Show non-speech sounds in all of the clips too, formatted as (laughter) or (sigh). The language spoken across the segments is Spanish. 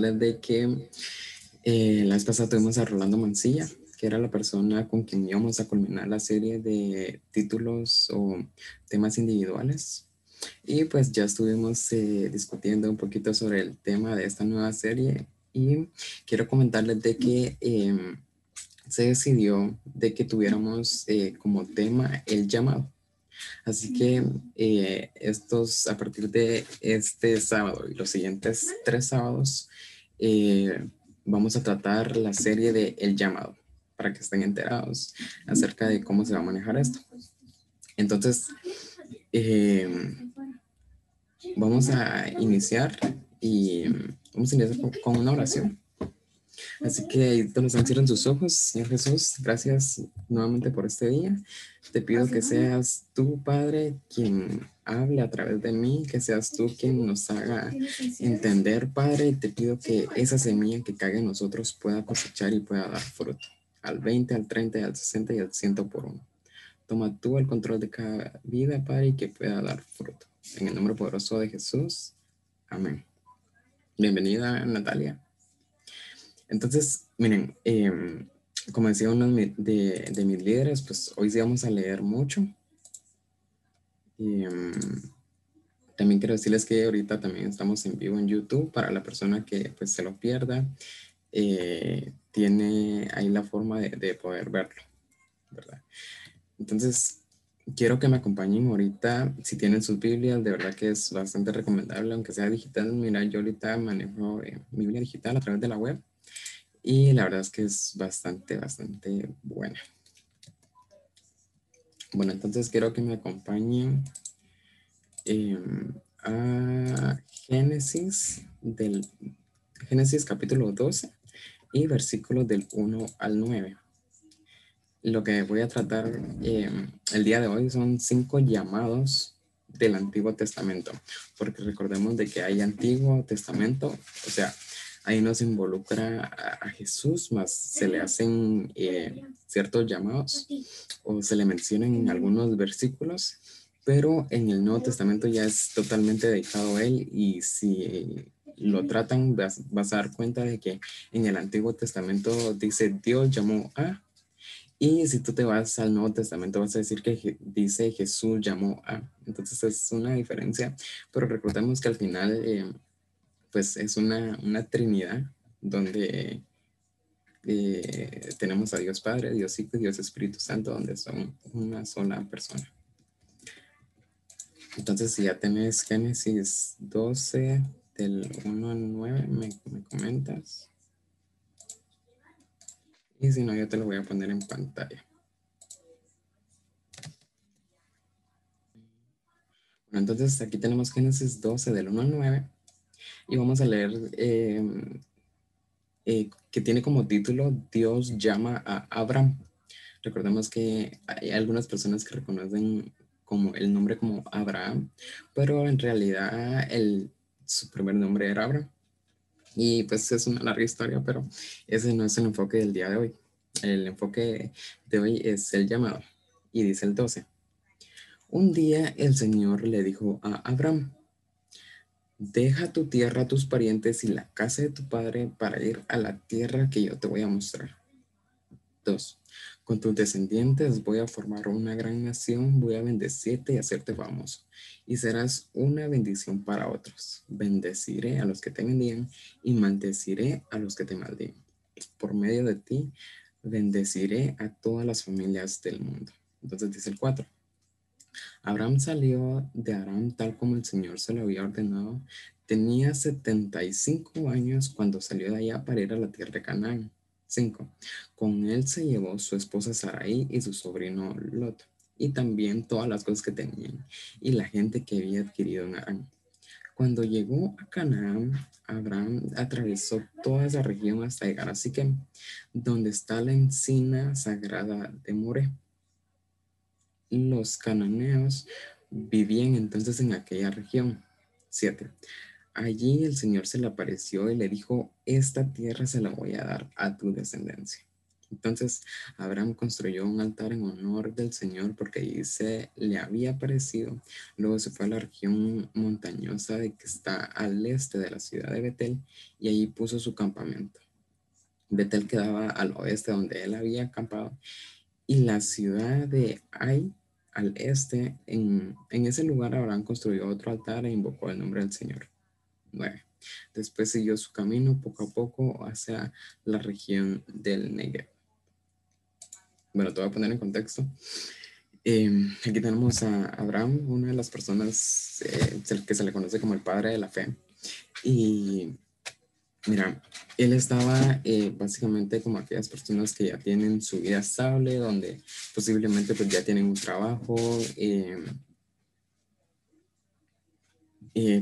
quiero comentarles de que eh, la vez pasada tuvimos a Rolando Mancilla, que era la persona con quien íbamos a culminar la serie de títulos o temas individuales. Y pues ya estuvimos eh, discutiendo un poquito sobre el tema de esta nueva serie y quiero comentarles de que em, se decidió de que tuviéramos eh, como tema el llamado. Así que eh, estos, a partir de este sábado y los siguientes tres sábados, vamos a tratar la serie de El llamado para que estén enterados acerca de cómo se va a manejar esto. Entonces, eh, vamos a iniciar y vamos a iniciar con, una oración. Así que todos cierren sus ojos, Señor Jesús, gracias nuevamente por este día. Te pido que seas tú, Padre, quien hable a través de mí, que seas tú quien nos haga entender, Padre. Te pido que esa semilla que caiga en nosotros pueda cosechar y pueda dar fruto al 20, al 30, al 60 y al 100 por uno. Toma tú el control de cada vida, Padre, y que pueda dar fruto. En el nombre poderoso de Jesús. Amén. Bienvenida, Natalia. Entonces, miren, em, como decía uno de, de, mis líderes, pues hoy sí vamos a leer mucho. Em, también quiero decirles que ahorita también estamos en vivo en YouTube para la persona que pues se lo pierda. Eh, tiene ahí la forma de, poder verlo, ¿verdad? Entonces, quiero que me acompañen ahorita, si tienen sus Biblias, de verdad que es bastante recomendable, aunque sea digital. Mira, yo ahorita manejo eh, mi Biblia digital a través de la web y la verdad es que es bastante, bastante buena. Bueno, entonces quiero que me acompañen em, a Génesis del Génesis capítulo 12 y versículos del 1 al 9. Lo que voy a tratar em, el día de hoy son cinco llamados del Antiguo Testamento, porque recordemos de que hay Antiguo Testamento, o sea, ahí no se involucra a, Jesús, más se le hacen eh, ciertos llamados o se le mencionan en algunos versículos, pero en el Nuevo Testamento ya es totalmente dedicado a él y si lo tratan, vas, a dar cuenta de que en el Antiguo Testamento dice Dios llamó a, y si tú te vas al Nuevo Testamento vas a decir que dice Jesús llamó a. Entonces es una diferencia, pero recordemos que al final eh, pues es una, una trinidad donde eh, tenemos a Dios Padre, Dios Hijo y Dios Espíritu Santo, donde son una sola persona. Entonces, si ya tenés Génesis 12, del 1 al 9 me, comentas. Y si no, yo te lo voy a poner en pantalla. Bueno, entonces aquí tenemos Génesis 12 del 1 al 9 y vamos a leer em, eh, que tiene como título Dios llama a Abraham. Recordemos que hay algunas personas que reconocen como el nombre como Abraham, pero en realidad el su primer nombre era Abraham. Y pues es una larga historia, pero ese no es el enfoque del día de hoy. El enfoque de hoy es el llamado. Y dice el 12. Un día el Señor le dijo a Abraham, deja tu tierra, tus parientes y la casa de tu padre para ir a la tierra que yo te voy a mostrar. 2. Con tus descendientes voy a formar una gran nación, voy a bendecirte y hacerte famoso, y serás una bendición para otros. Bendeciré a los que te bendigan y maldeciré a los que te maldigan. Por medio de ti, bendeciré a todas las familias del mundo. Entonces dice el 4. Abraham salió de Aram tal como el Señor se lo había ordenado. Tenía 75 años cuando salió de allá para ir a la tierra de Canaán 5. Con él se llevó su esposa Sarai y su sobrino Lot, y también todas las cosas que tenían, y la gente que había adquirido en Arán. Cuando llegó a Canaán, Abraham atravesó toda esa región hasta llegar a Siquem, donde está la encina sagrada de More. Los cananeos vivían entonces en aquella región. 7. Allí el Señor se le apareció y le dijo, esta tierra se la voy a dar a tu descendencia. Entonces Abraham construyó un altar en honor del Señor porque ahí se le había aparecido. Luego se fue a la región montañosa de que está al este de la ciudad de Betel y allí puso su campamento. Betel quedaba al oeste donde él había acampado y la ciudad de Ai al este. En, en ese lugar Abraham construyó otro altar e invocó el nombre del Señor. 9. Después siguió su camino poco a poco hacia la región del Negev bueno, te voy a poner en contexto. Em, aquí tenemos a Abraham, una de las personas eh, que se le conoce como el padre de la fe. Y mira, él estaba eh, básicamente como aquellas personas que ya tienen su vida estable, donde posiblemente pues ya tienen un trabajo, eh,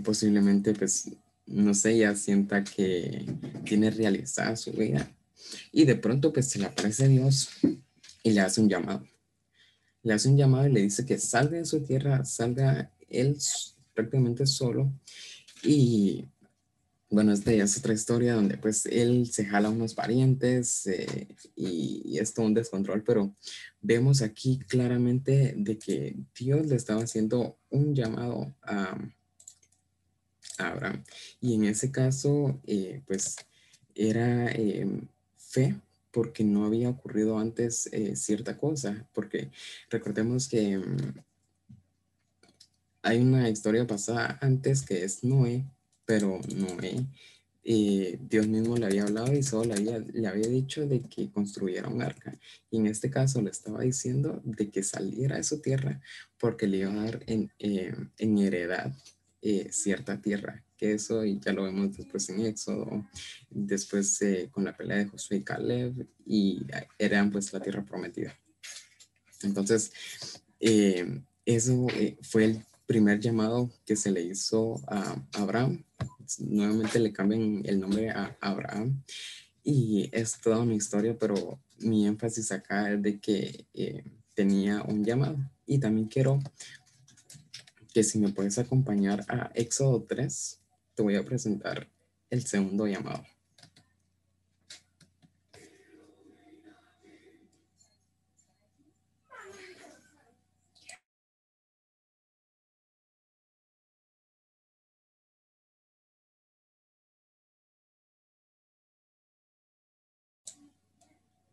posiblemente pues no sé, ya sienta que tiene realizada su vida. Y de pronto pues se le aparece Dios y le hace un llamado. Le hace un llamado y le dice que salga de su tierra, salga él prácticamente solo. Y bueno, esta ya es otra historia donde pues él se jala a unos parientes eh, y, es todo un descontrol, pero vemos aquí claramente de que Dios le estaba haciendo un llamado a, Abraham. Y en ese caso, eh, pues era eh, fe porque no había ocurrido antes cierta cosa, porque recordemos que mm, hay una historia pasada antes que es Noé, pero Noé, eh, Dios mismo le había hablado y solo le había, le había dicho de que construyera un arca. Y en este caso le estaba diciendo de que saliera de su tierra porque le iba a dar en, eh, en heredad cierta tierra que eso ya lo vemos después en Éxodo, después eh, con la pelea de Josué y Caleb y eran pues la tierra prometida. Entonces, eh, eso eh, fue el primer llamado que se le hizo a Abraham. Nuevamente le cambian el nombre a Abraham y es toda una historia, pero mi énfasis acá es de que tenía un llamado. Y también quiero que si me puedes acompañar a Éxodo 3, te voy a presentar el segundo llamado.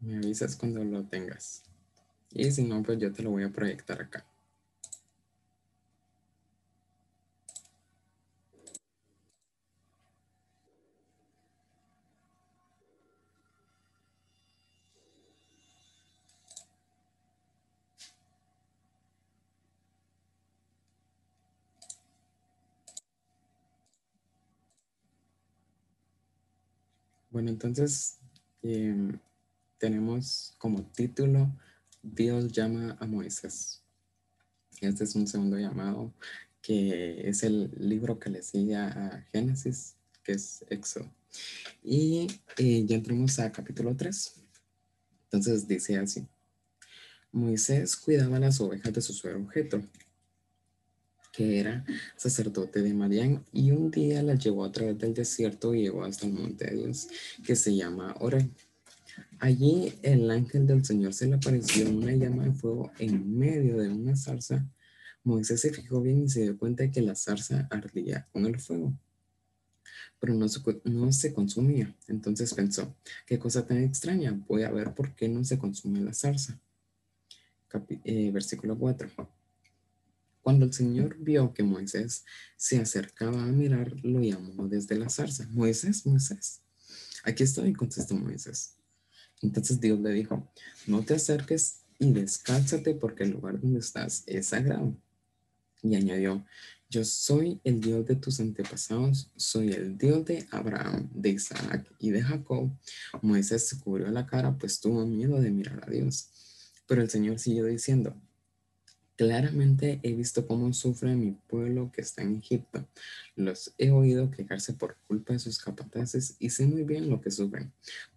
Me avisas cuando lo tengas. Y si no, pues yo te lo voy a proyectar acá. Bueno, entonces em, tenemos como título Dios llama a Moisés. Este es un segundo llamado que es el libro que le sigue a Génesis, que es Éxodo. Y eh, ya entramos a capítulo 3. Entonces dice así. Moisés cuidaba las ovejas de su suegro objeto que era sacerdote de Madián, y un día la llevó a través del desierto y llegó hasta el monte de Dios, que se llama Ore. Allí el ángel del Señor se le apareció una llama de fuego en medio de una zarza. Moisés se fijó bien y se dio cuenta de que la zarza ardía con el fuego, pero no se, no se consumía. Entonces pensó, qué cosa tan extraña, voy a ver por qué no se consume la zarza. Eh, versículo 4. Cuando el Señor vio que Moisés se acercaba a mirar, lo llamó desde la zarza. Moisés, Moisés. Aquí estoy, contestó Moisés. Entonces Dios le dijo, no te acerques y descálzate porque el lugar donde estás es sagrado. Y añadió, yo soy el Dios de tus antepasados, soy el Dios de Abraham, de Isaac y de Jacob. Moisés se cubrió la cara, pues tuvo miedo de mirar a Dios. Pero el Señor siguió diciendo, Claramente he visto cómo sufre mi pueblo que está en Egipto. Los he oído quejarse por culpa de sus capataces y sé muy bien lo que sufren.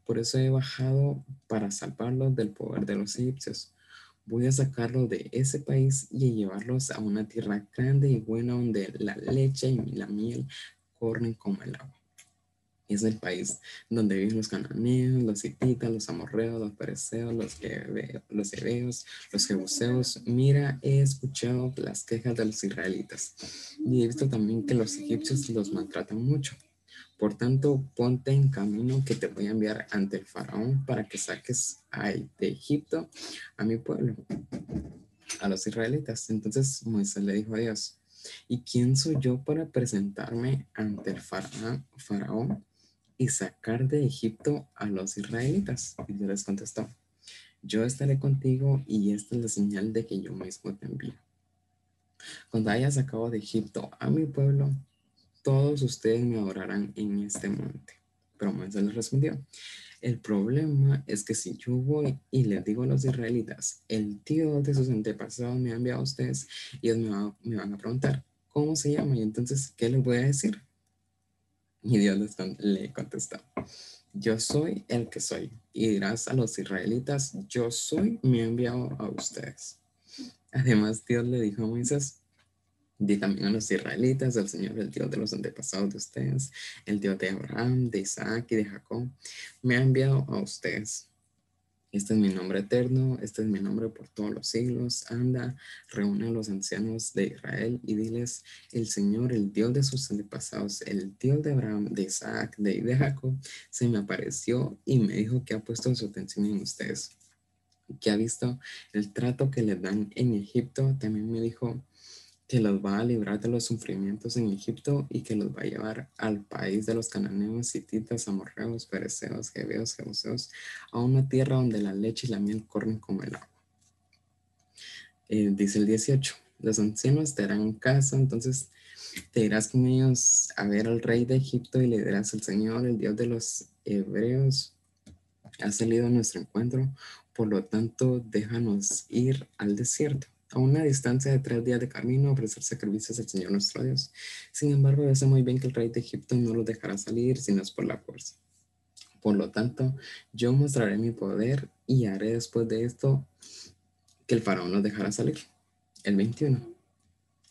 Por eso he bajado para salvarlos del poder de los egipcios. Voy a sacarlos de ese país y a llevarlos a una tierra grande y buena donde la leche y la miel corren como el agua. es el país donde viven los cananeos, los hititas, los amorreos, los pereceos, los, los hebeos, los jebuseos. Mira, he escuchado las quejas de los israelitas y he visto también que los egipcios los maltratan mucho. Por tanto, ponte en camino que te voy a enviar ante el faraón para que saques de Egipto a mi pueblo, a los israelitas. Entonces Moisés le dijo a Dios, ¿y quién soy yo para presentarme ante el faraón y sacar de Egipto a los israelitas? Y Dios les contestó, yo estaré contigo y esta es la señal de que yo mismo te envío. Cuando hayas sacado de Egipto a mi pueblo, todos ustedes me adorarán en este monte. Pero Moisés les respondió, el problema es que si yo voy y les digo a los israelitas, el tío de sus antepasados me ha enviado a ustedes, y ellos me, van a preguntar, ¿cómo se llama? Y entonces, ¿qué les voy a decir? Y Dios les, le contestó, yo soy el que soy. Y dirás a los israelitas, yo soy, me ha enviado a ustedes. Además, Dios le dijo a Moisés, Di también a los israelitas, el Señor, el Dios de los antepasados de ustedes, el Dios de Abraham, de Isaac y de Jacob, me ha enviado a ustedes. Este es mi nombre eterno, este es mi nombre por todos los siglos. Anda, reúne a los ancianos de Israel y diles, el Señor, el Dios de sus antepasados, el Dios de Abraham, de Isaac, de, de Jacob, se me apareció y me dijo que ha puesto su atención en ustedes, que ha visto el trato que le dan en Egipto. También me dijo, que los va a librar de los sufrimientos en Egipto y que los va a llevar al país de los cananeos, hititas, amorreos, pereceos, jebeos, jebuseos, a una tierra donde la leche y la miel corren como el agua. Eh, dice el 18, los ancianos te harán casa, entonces te irás con ellos a ver al rey de Egipto y le dirás al Señor, el Dios de los hebreos, ha salido a nuestro encuentro, por lo tanto déjanos ir al desierto a una distancia de tres días de camino, ofrecer sacrificios al Señor nuestro Dios. Sin embargo, yo sé muy bien que el rey de Egipto no los dejará salir si no es por la fuerza. Por lo tanto, yo mostraré mi poder y haré después de esto que el faraón los dejará salir. El 21.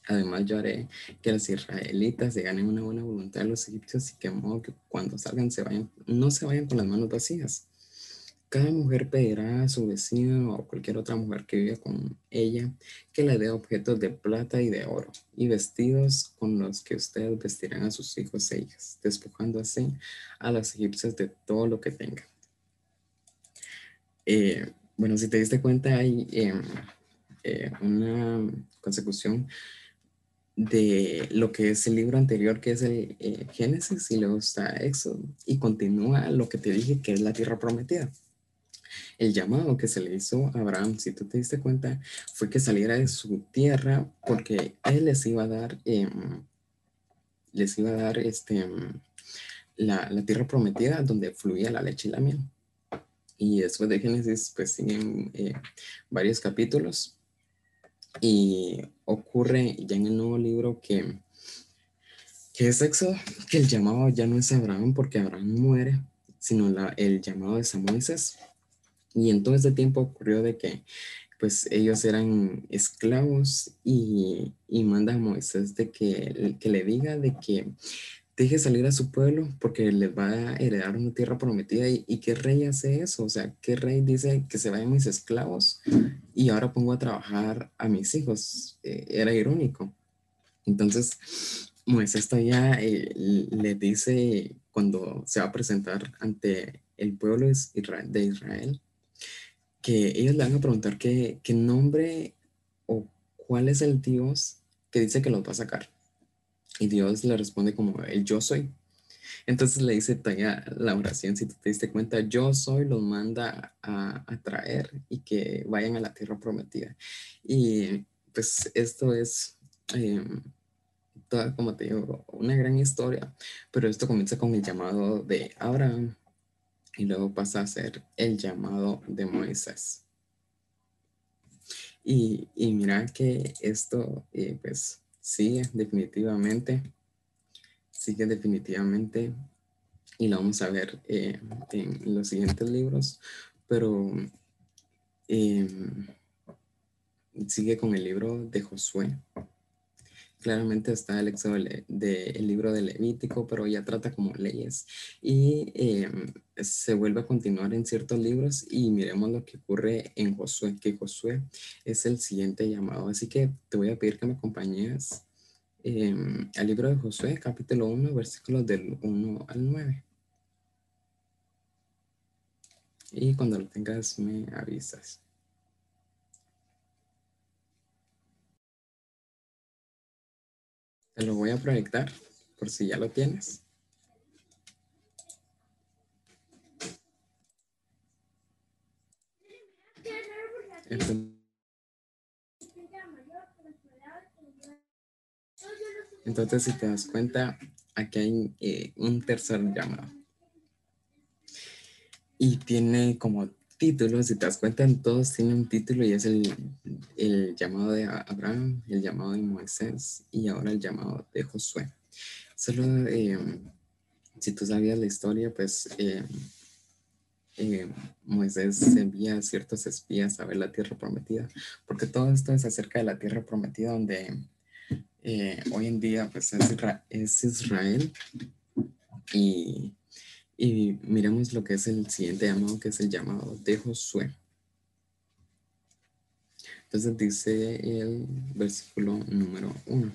Además, yo haré que los israelitas se ganen una buena voluntad de los egipcios y que, que cuando salgan se vayan, no se vayan con las manos vacías cada mujer pedirá a su vecino o cualquier otra mujer que viva con ella que le dé objetos de plata y de oro y vestidos con los que ustedes vestirán a sus hijos e hijas, despojando así a las egipcias de todo lo que tengan. Eh, bueno, si te diste cuenta, hay em, eh, una consecución de lo que es el libro anterior, que es el eh, Génesis, y luego está Éxodo, y continúa lo que te dije, que es la tierra prometida el llamado que se le hizo a Abraham, si tú te diste cuenta, fue que saliera de su tierra porque él les iba a dar, em, les iba a dar este, em, la, tierra prometida donde fluía la leche y la miel. Y después de Génesis, pues siguen eh, varios capítulos y ocurre ya en el nuevo libro que, que es que el llamado ya no es Abraham porque Abraham muere, sino la, el llamado de Samuel y en todo este tiempo ocurrió de que pues ellos eran esclavos y, y manda a Moisés de que, que le diga de que deje salir a su pueblo porque les va a heredar una tierra prometida. ¿Y, qué rey hace eso? O sea, ¿qué rey dice que se vayan mis esclavos y ahora pongo a trabajar a mis hijos? Eh, era irónico. Entonces, Moisés todavía eh, le dice cuando se va a presentar ante el pueblo de Israel que ellos le van a preguntar qué, qué nombre o cuál es el Dios que dice que los va a sacar. Y Dios le responde como el yo soy. Entonces le dice todavía la oración, si tú te diste cuenta, yo soy, los manda a, a, traer y que vayan a la tierra prometida. Y pues esto es, em, toda, como te digo, una gran historia, pero esto comienza con el llamado de Abraham, y luego pasa a ser el llamado de Moisés. Y, mira que esto, eh, pues, sigue definitivamente, sigue definitivamente, y lo vamos a ver eh, en los siguientes libros, pero em, sigue con el libro de Josué. Claramente está el éxodo del libro de Levítico, pero ya trata como leyes y em, se vuelve a continuar en ciertos libros y miremos lo que ocurre en Josué, que Josué es el siguiente llamado. Así que te voy a pedir que me acompañes em, al libro de Josué, capítulo 1, versículos del 1 al 9. Y cuando lo tengas me avisas. Te lo voy a proyectar por si ya lo tienes. Entonces, si te das cuenta, aquí hay eh, un tercer llamado. Y tiene como títulos, si te das cuenta, todos tienen un título y es el, el, llamado de Abraham, el llamado de Moisés y ahora el llamado de Josué. Solo em, si tú sabías la historia, pues eh, eh, Moisés envía a ciertos espías a ver la tierra prometida, porque todo esto es acerca de la tierra prometida donde eh, hoy en día pues es, es Israel y y miremos lo que es el siguiente llamado, que es el llamado de Josué. Entonces dice el versículo número uno.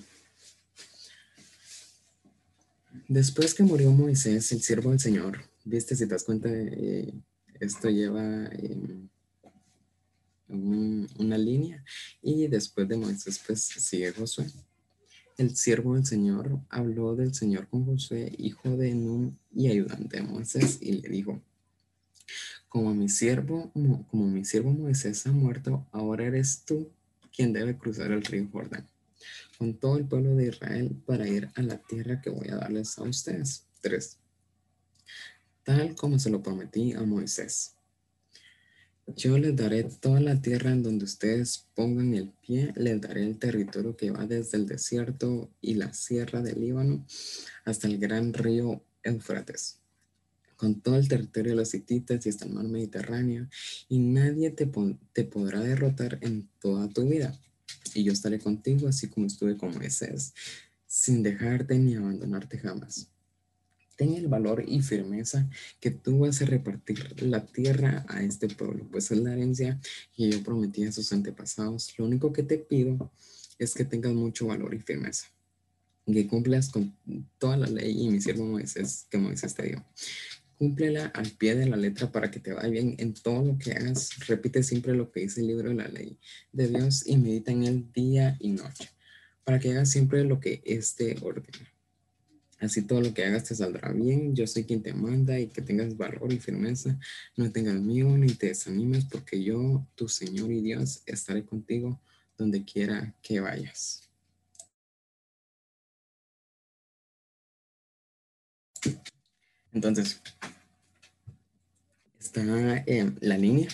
Después que murió Moisés, el siervo del Señor, viste, si te das cuenta, eh, esto lleva em, una línea y después de Moisés, pues sigue Josué. El siervo del Señor habló del Señor con José, hijo de Nun y ayudante de Moisés, y le dijo, como mi siervo, mi siervo Moisés ha muerto, ahora eres tú quien debe cruzar el río Jordán con todo el pueblo de Israel para ir a la tierra que voy a darles a ustedes. 3. Tal como se lo prometí a Moisés. Yo les daré toda la tierra en donde ustedes pongan el pie, les daré el territorio que va desde el desierto y la sierra del Líbano hasta el gran río Éufrates, con todo el territorio de los hititas y hasta el mar Mediterráneo, y nadie te, te podrá derrotar en toda tu vida. Y yo estaré contigo así como estuve con Moisés, sin dejarte ni abandonarte jamás. Ten el valor y firmeza que tú vas a repartir la tierra a este pueblo, pues es la herencia que yo prometí a sus antepasados. Lo único que te pido es que tengas mucho valor y firmeza, que cumplas con toda la ley y mi siervo Moisés, que Moisés te dio. Cúmplela al pie de la letra para que te vaya bien en todo lo que hagas. Repite siempre lo que dice el libro de la ley de Dios y medita en él día y noche, para que hagas siempre lo que éste ordena Así todo lo que hagas te saldrá bien. Yo soy quien te manda y que tengas valor y firmeza. No tengas miedo ni te desanimes porque yo, tu Señor y Dios, estaré contigo donde quiera que vayas. Entonces, está la línea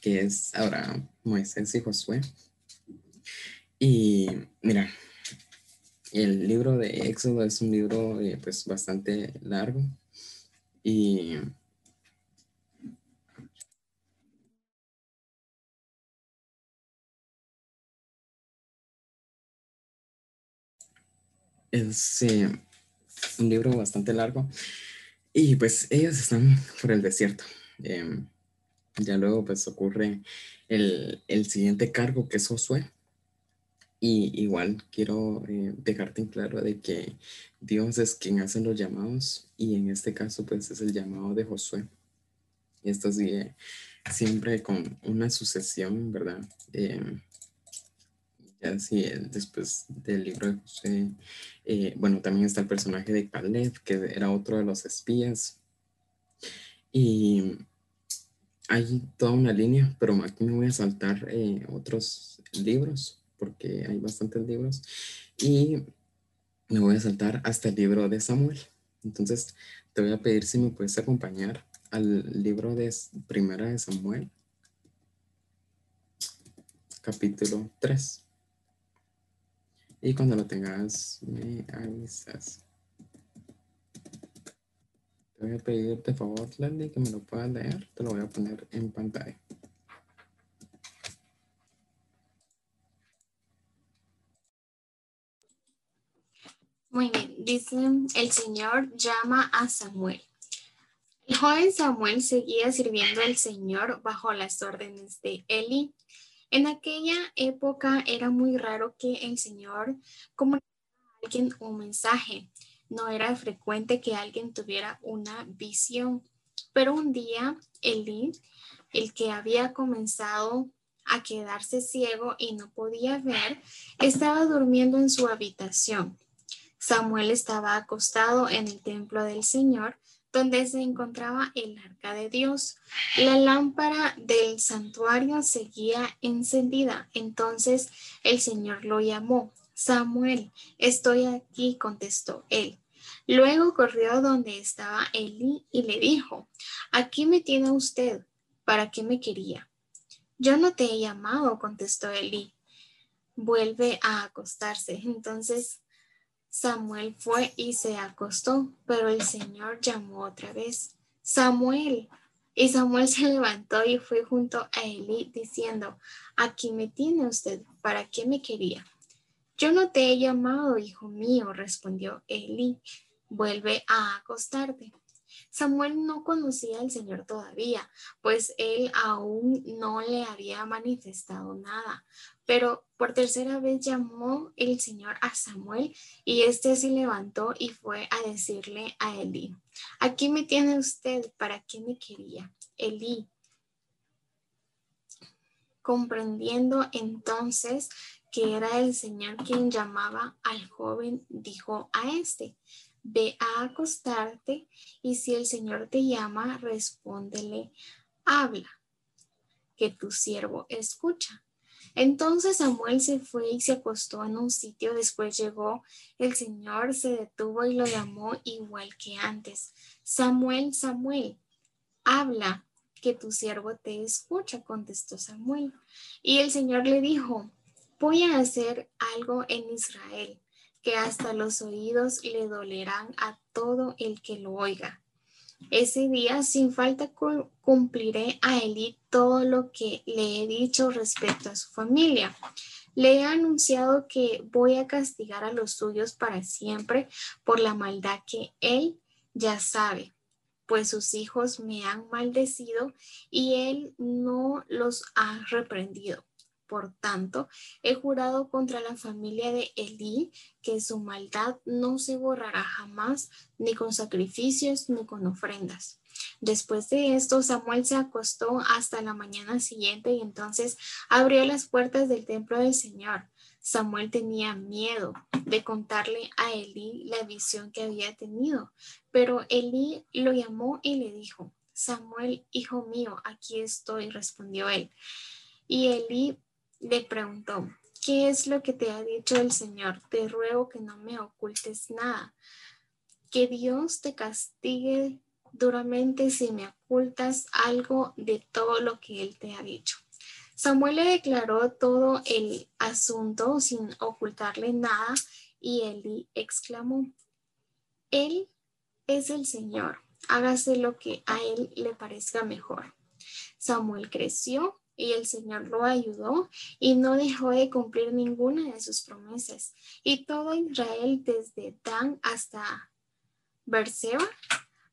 que es ahora Moisés y Josué. Y mira, el libro de Éxodo es un libro eh, pues bastante largo y es eh, un libro bastante largo y pues ellos están por el desierto. Em, ya luego pues ocurre el, el siguiente cargo que es Josué y igual quiero eh, dejarte en claro de que Dios es quien hace los llamados y en este caso pues es el llamado de Josué. Y esto sigue siempre con una sucesión, ¿verdad? Eh, ya así después del libro de Josué, eh, bueno, también está el personaje de Caleb, que era otro de los espías. Y hay toda una línea, pero aquí me voy a saltar otros libros porque hay bastantes libros. Y me voy a saltar hasta el libro de Samuel. Entonces, te voy a pedir si me puedes acompañar al libro de Primera de Samuel, capítulo 3. Y cuando lo tengas, me avisas. Te voy a pedir de favor, Leslie, que me lo puedas leer. Te lo voy a poner en pantalla. Muy bien, dice el Señor llama a Samuel. El joven Samuel seguía sirviendo al Señor bajo las órdenes de Eli. En aquella época era muy raro que el Señor comunicara a alguien un mensaje. No era frecuente que alguien tuviera una visión. Pero un día Eli, el que había comenzado a quedarse ciego y no podía ver, estaba durmiendo en su habitación. Samuel estaba acostado en el templo del Señor, donde se encontraba el arca de Dios. La lámpara del santuario seguía encendida. Entonces el Señor lo llamó. Samuel, estoy aquí, contestó él. Luego corrió donde estaba Eli y le dijo, aquí me tiene usted, ¿para qué me quería? Yo no te he llamado, contestó Eli. Vuelve a acostarse. Entonces Samuel fue y se acostó, pero el Señor llamó otra vez, Samuel. Y Samuel (laughs) se levantó y fue junto a Eli diciendo, aquí me tiene usted, ¿para qué me quería? Yo no te he llamado, hijo mío, respondió Eli, vuelve a acostarte. Samuel no conocía al Señor todavía, pues él aún no le había manifestado nada. Pero por tercera vez llamó el Señor a Samuel y éste se levantó y fue a decirle a Elí, aquí me tiene usted, ¿para qué me quería? Elí, comprendiendo entonces que era el Señor quien llamaba al joven, dijo a este, ve a acostarte y si el Señor te llama, respóndele, habla, que tu siervo escucha. Entonces Samuel se fue y se acostó en un sitio. Después llegó el Señor, se detuvo y lo llamó igual que antes. Samuel, Samuel, habla, que tu siervo te escucha, contestó Samuel. Y el Señor le dijo, voy a hacer algo en Israel que hasta los oídos le dolerán a todo el que lo oiga. Ese día sin falta cumpliré a Eli todo lo que le he dicho respecto a su familia. Le he anunciado que voy a castigar a los suyos para siempre por la maldad que él ya sabe, pues sus hijos me han maldecido y él no los ha reprendido. Por tanto, he jurado contra la familia de Elí que su maldad no se borrará jamás, ni con sacrificios ni con ofrendas. Después de esto, Samuel se acostó hasta la mañana siguiente y entonces abrió las puertas del templo del Señor. Samuel tenía miedo de contarle a Elí la visión que había tenido, pero Elí lo llamó y le dijo, Samuel, hijo mío, aquí estoy, respondió él. Y Elí le preguntó, ¿qué es lo que te ha dicho el Señor? Te ruego que no me ocultes nada. Que Dios te castigue duramente si me ocultas algo de todo lo que Él te ha dicho. Samuel le declaró todo el asunto sin ocultarle nada y Eli exclamó, Él es el Señor, hágase lo que a Él le parezca mejor. Samuel creció y el Señor lo ayudó y no dejó de cumplir ninguna de sus promesas. Y todo Israel, desde Dan hasta Berseba,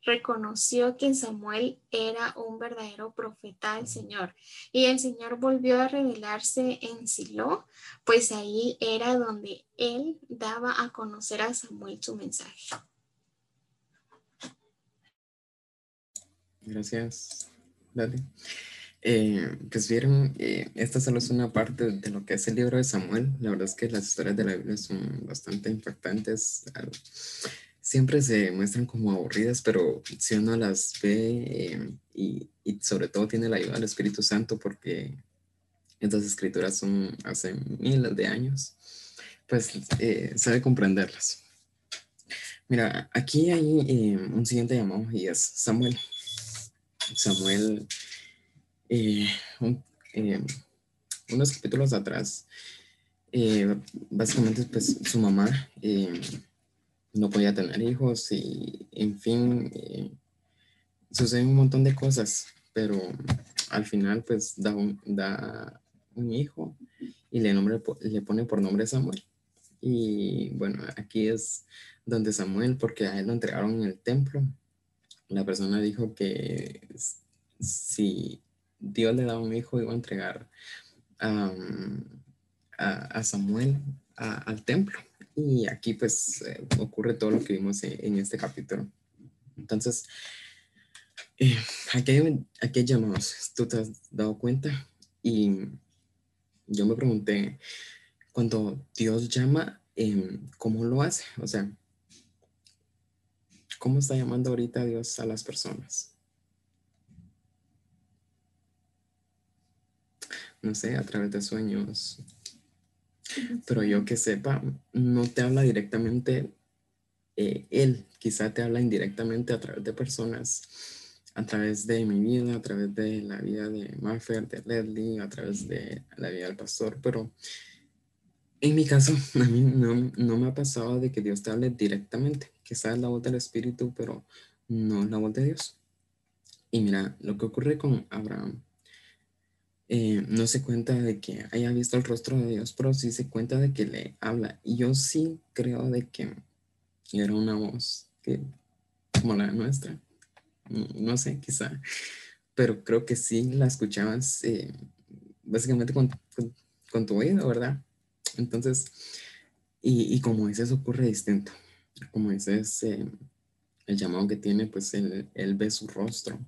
reconoció que Samuel era un verdadero profeta del Señor. Y el Señor volvió a revelarse en Silo, pues ahí era donde él daba a conocer a Samuel su mensaje. Gracias, Dale. Eh, pues vieron, eh, esta solo es una parte de lo que es el libro de Samuel. La verdad es que las historias de la Biblia son bastante impactantes. Siempre se muestran como aburridas, pero si uno las ve eh, y, y, sobre todo tiene la ayuda del Espíritu Santo, porque estas escrituras son hace miles de años, pues sabe comprenderlas. Mira, aquí hay un siguiente llamado y es Samuel. Samuel eh, eh, unos capítulos atrás, eh, básicamente pues su mamá no podía tener hijos y en fin, sucede un montón de cosas, pero al final pues da un, da un hijo y le, nombre, le pone por nombre Samuel. Y bueno, aquí es donde Samuel, porque a él lo entregaron en el templo, la persona dijo que si Dios le daba un hijo, iba a entregar a, Samuel al templo. Y aquí pues eh, ocurre todo lo que vimos en, este capítulo. Entonces, eh, aquí, hay, tú te has dado cuenta. Y yo me pregunté, cuando Dios llama, em, ¿cómo lo hace? O sea, ¿cómo está llamando ahorita Dios a las personas? No sé, a través de sueños. Pero yo que sepa, no te habla directamente eh, Él, quizá te habla indirectamente a través de personas a través de mi vida, a través de la vida de Maffer, de Leslie, a través de la vida del pastor, pero en mi caso, (laughs) a mí no, no me ha pasado de que Dios te hable directamente, que es la voz del Espíritu, pero no la voz de Dios. Y mira, lo que ocurre con Abraham, eh, no se cuenta de que haya visto el rostro de Dios, pero sí se cuenta de que le habla. Y yo sí creo de que era una voz que, como la nuestra, no sé, quizá, pero creo que sí la escuchabas eh, básicamente con, con, tu oído, ¿verdad? Entonces, y, y como dices, ocurre distinto. Como dices, eh, el llamado que tiene, pues él, él ve su rostro.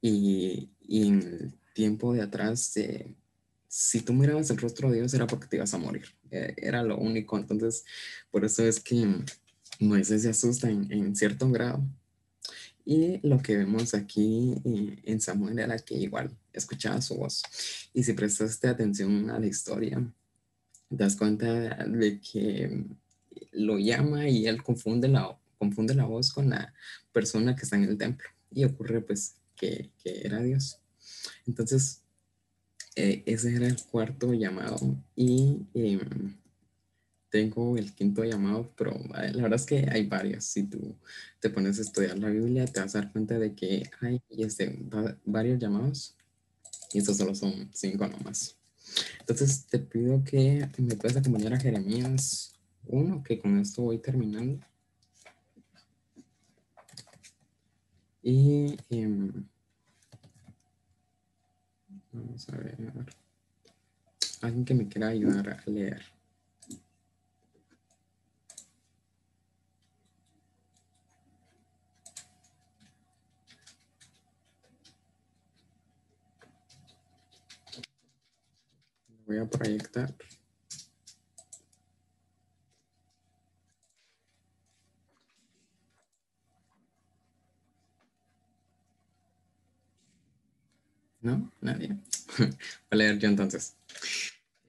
Y, y, en tiempo de atrás, eh, si tú mirabas el rostro de Dios era porque te ibas a morir. era lo único. Entonces, por eso es que Moisés se asusta en, en cierto grado y lo que vemos aquí eh, en Samuel era que igual escuchaba su voz. Y si prestaste atención a la historia, das cuenta de que lo llama y él confunde la, confunde la voz con la persona que está en el templo. Y ocurre pues que, que era Dios. Entonces, eh, ese era el cuarto llamado. Y em, tengo el quinto llamado, pero eh, la verdad es que hay varios. Si tú te pones a estudiar la Biblia, te vas a dar cuenta de que hay este, varios llamados y estos solo son cinco nomás. Entonces te pido que me puedas acompañar a Jeremías 1, que con esto voy terminando. Y em, vamos a ver. Alguien que me quiera ayudar a leer. voy a proyectar. ¿No? Nadie. (laughs) Voy a leer yo entonces.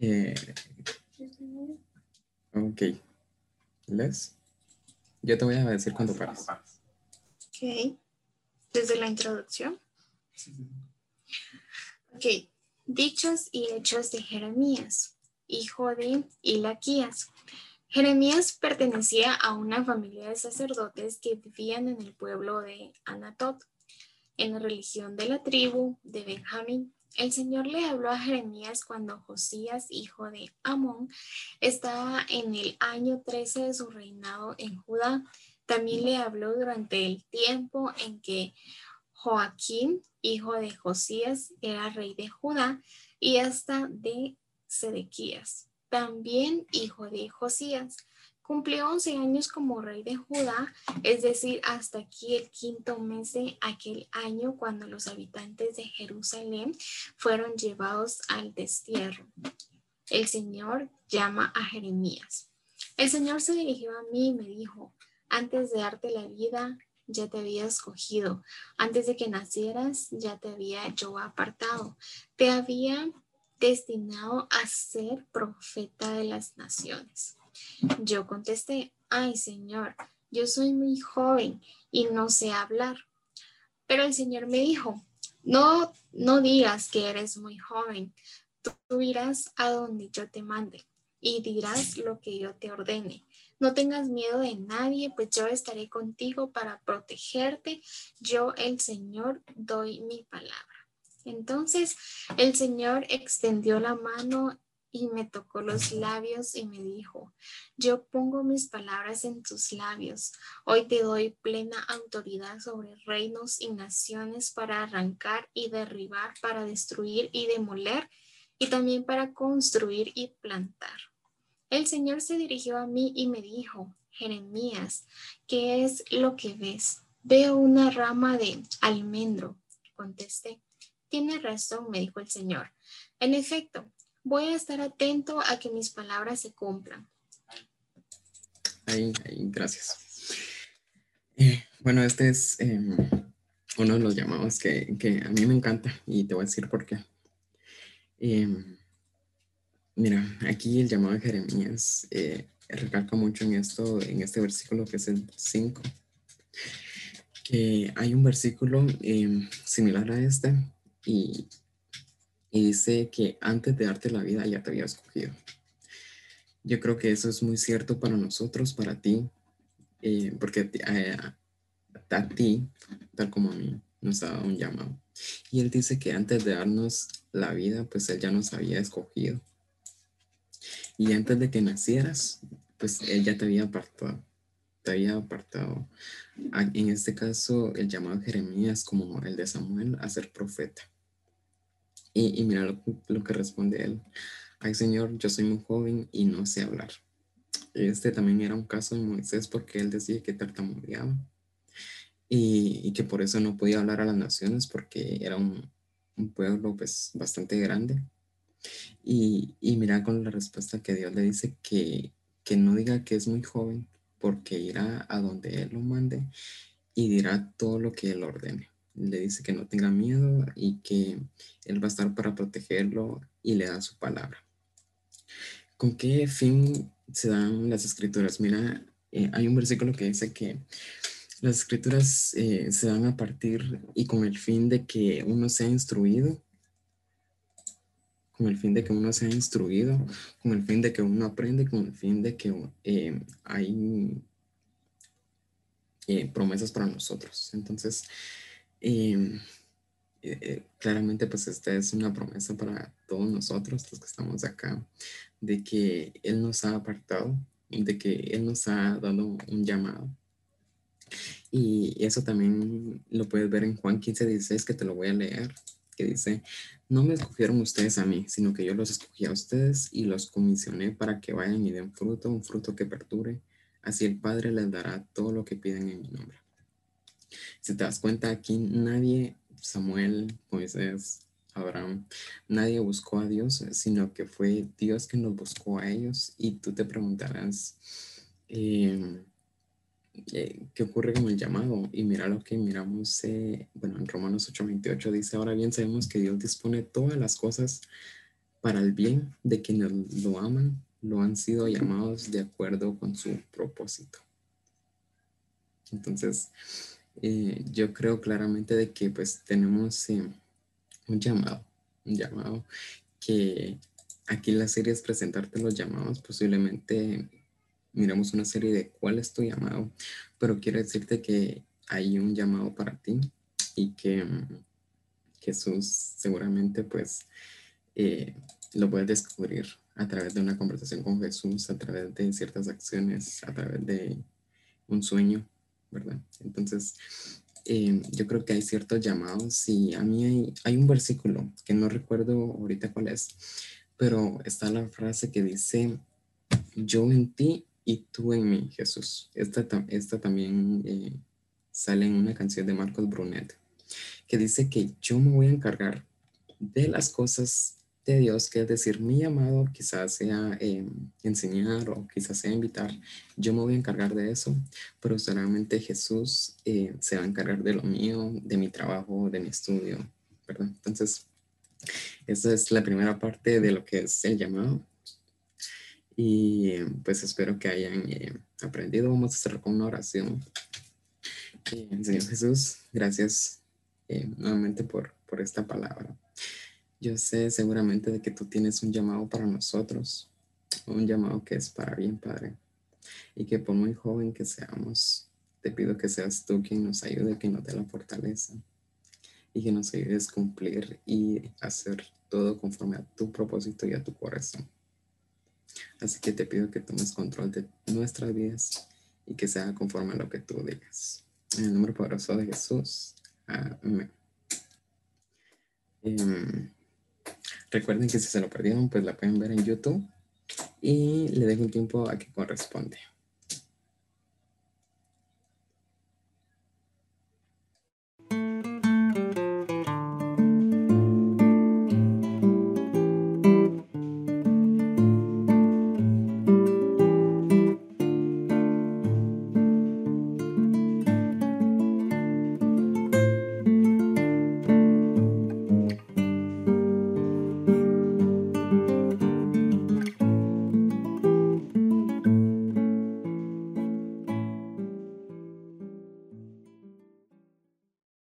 Eh, ok. Les. Yo te voy a decir cuando pares. Ok. Desde la introducción. Ok. Dichos y hechos de Jeremías, hijo de Ilaquías. Jeremías pertenecía a una familia de sacerdotes que vivían en el pueblo de Anatot, en la religión de la tribu de Benjamín. El Señor le habló a Jeremías cuando Josías, hijo de Amón, estaba en el año 13 de su reinado en Judá. También le habló durante el tiempo en que Joaquín, hijo de Josías, era rey de Judá y hasta de Sedequías, también hijo de Josías. Cumplió 11 años como rey de Judá, es decir, hasta aquí el quinto mes de aquel año cuando los habitantes de Jerusalén fueron llevados al destierro. El Señor llama a Jeremías. El Señor se dirigió a mí y me dijo, antes de darte la vida, ya te había escogido. Antes de que nacieras, ya te había yo apartado. Te había destinado a ser profeta de las naciones. Yo contesté, ay Señor, yo soy muy joven y no sé hablar. Pero el Señor me dijo, no, no digas que eres muy joven. Tú irás a donde yo te mande y dirás lo que yo te ordene. No tengas miedo de nadie, pues yo estaré contigo para protegerte. Yo, el Señor, doy mi palabra. Entonces el Señor extendió la mano y me tocó los labios y me dijo, yo pongo mis palabras en tus labios. Hoy te doy plena autoridad sobre reinos y naciones para arrancar y derribar, para destruir y demoler y también para construir y plantar. El Señor se dirigió a mí y me dijo, Jeremías, ¿qué es lo que ves? Veo una rama de almendro. Contesté, tiene razón, me dijo el Señor. En efecto, voy a estar atento a que mis palabras se cumplan. Ahí, gracias. Eh, bueno, este es em, uno de los llamados que, que, a mí me encanta y te voy a decir por qué. Em, mira, aquí el llamado de Jeremías eh, recalca mucho en esto, en este versículo que es el 5, que hay un versículo em, similar a este y, dice que antes de darte la vida ya te había escogido. Yo creo que eso es muy cierto para nosotros, para ti, eh, porque eh, a ti, tal como a mí, nos ha dado un llamado. Y él dice que antes de darnos la vida, pues él ya nos había escogido. Y antes de que nacieras, pues él ya te había apartado. Te había apartado. En este caso, el llamado de Jeremías, como el de Samuel, a ser profeta. Y, mira lo, que responde él. Ay Señor, yo soy muy joven y no sé hablar. Este también era un caso de Moisés porque él decía que tartamudeaba y, y, que por eso no podía hablar a las naciones porque era un, un pueblo pues bastante grande. Y, y, mira con la respuesta que Dios le dice que, que no diga que es muy joven porque irá a donde Él lo mande y dirá todo lo que Él ordene. Le dice que no tenga miedo y que Él va a estar para protegerlo y le da su palabra. ¿Con qué fin se dan las escrituras? Mira, eh, hay un versículo que dice que las escrituras eh, se dan a partir y con el fin de que uno sea instruido, con el fin de que uno sea instruido, con el fin de que uno aprende, con el fin de que eh, hay eh, promesas para nosotros. Entonces, claramente pues esta es una promesa para todos nosotros, los que estamos acá, de que Él nos ha apartado, de que Él nos ha dado un llamado y eso también lo puedes ver en Juan 15, 16, que te lo voy a leer, que dice, no me escogieron ustedes a mí, sino que yo los escogí a ustedes y los comisioné para que vayan y den fruto, un fruto que perdure. Así el Padre les dará todo lo que piden en mi nombre. Si te das cuenta, aquí nadie, Samuel, Moisés, Abraham, nadie buscó a Dios, sino que fue Dios quien los buscó a ellos. Y tú te preguntarás, eh, eh, qué ocurre con el llamado. Y mira lo que miramos, eh, bueno, en Romanos 8:28 dice, ahora bien sabemos que Dios dispone todas las cosas para el bien de quienes lo aman, lo han sido llamados de acuerdo con su propósito. Entonces, eh, yo creo claramente de que pues tenemos un llamado, un llamado que aquí la serie es presentarte los llamados, posiblemente miramos una serie de cuál es tu llamado, pero quiero decirte que hay un llamado para ti y que mm, Jesús seguramente pues eh, lo puedes descubrir a través de una conversación con Jesús, a través de ciertas acciones, a través de un sueño, ¿verdad? Entonces, eh, yo creo que hay ciertos llamados y a mí hay, hay un versículo que no recuerdo ahorita cuál es, pero está la frase que dice, yo en ti y tú en mí, Jesús. Esta, esta también eh, sale en una canción de Marcos Brunet, que dice que yo me voy a encargar de las cosas de Dios, que es decir, mi llamado quizás sea eh, enseñar o quizás sea invitar, yo me voy a encargar de eso, pero solamente Jesús eh, se va a encargar de lo mío, de mi trabajo, de mi estudio, ¿verdad? Entonces, esa es la primera parte de lo que es el llamado. Y pues espero que hayan eh, aprendido. Vamos a cerrar con una oración. Eh, Señor Jesús, gracias eh, nuevamente por, por esta palabra. Yo sé seguramente de que tú tienes un llamado para nosotros, un llamado que es para bien, Padre. Y que por muy joven que seamos, te pido que seas tú quien nos ayude, que nos dé la fortaleza y que nos ayudes a cumplir y hacer todo conforme a tu propósito y a tu corazón. Así que te pido que tomes control de nuestras vidas y que sea conforme a lo que tú digas. En el nombre poderoso de Jesús. Amén. Em, recuerden que si se lo perdieron, pues la pueden ver en YouTube y le dejo un tiempo a que corresponde.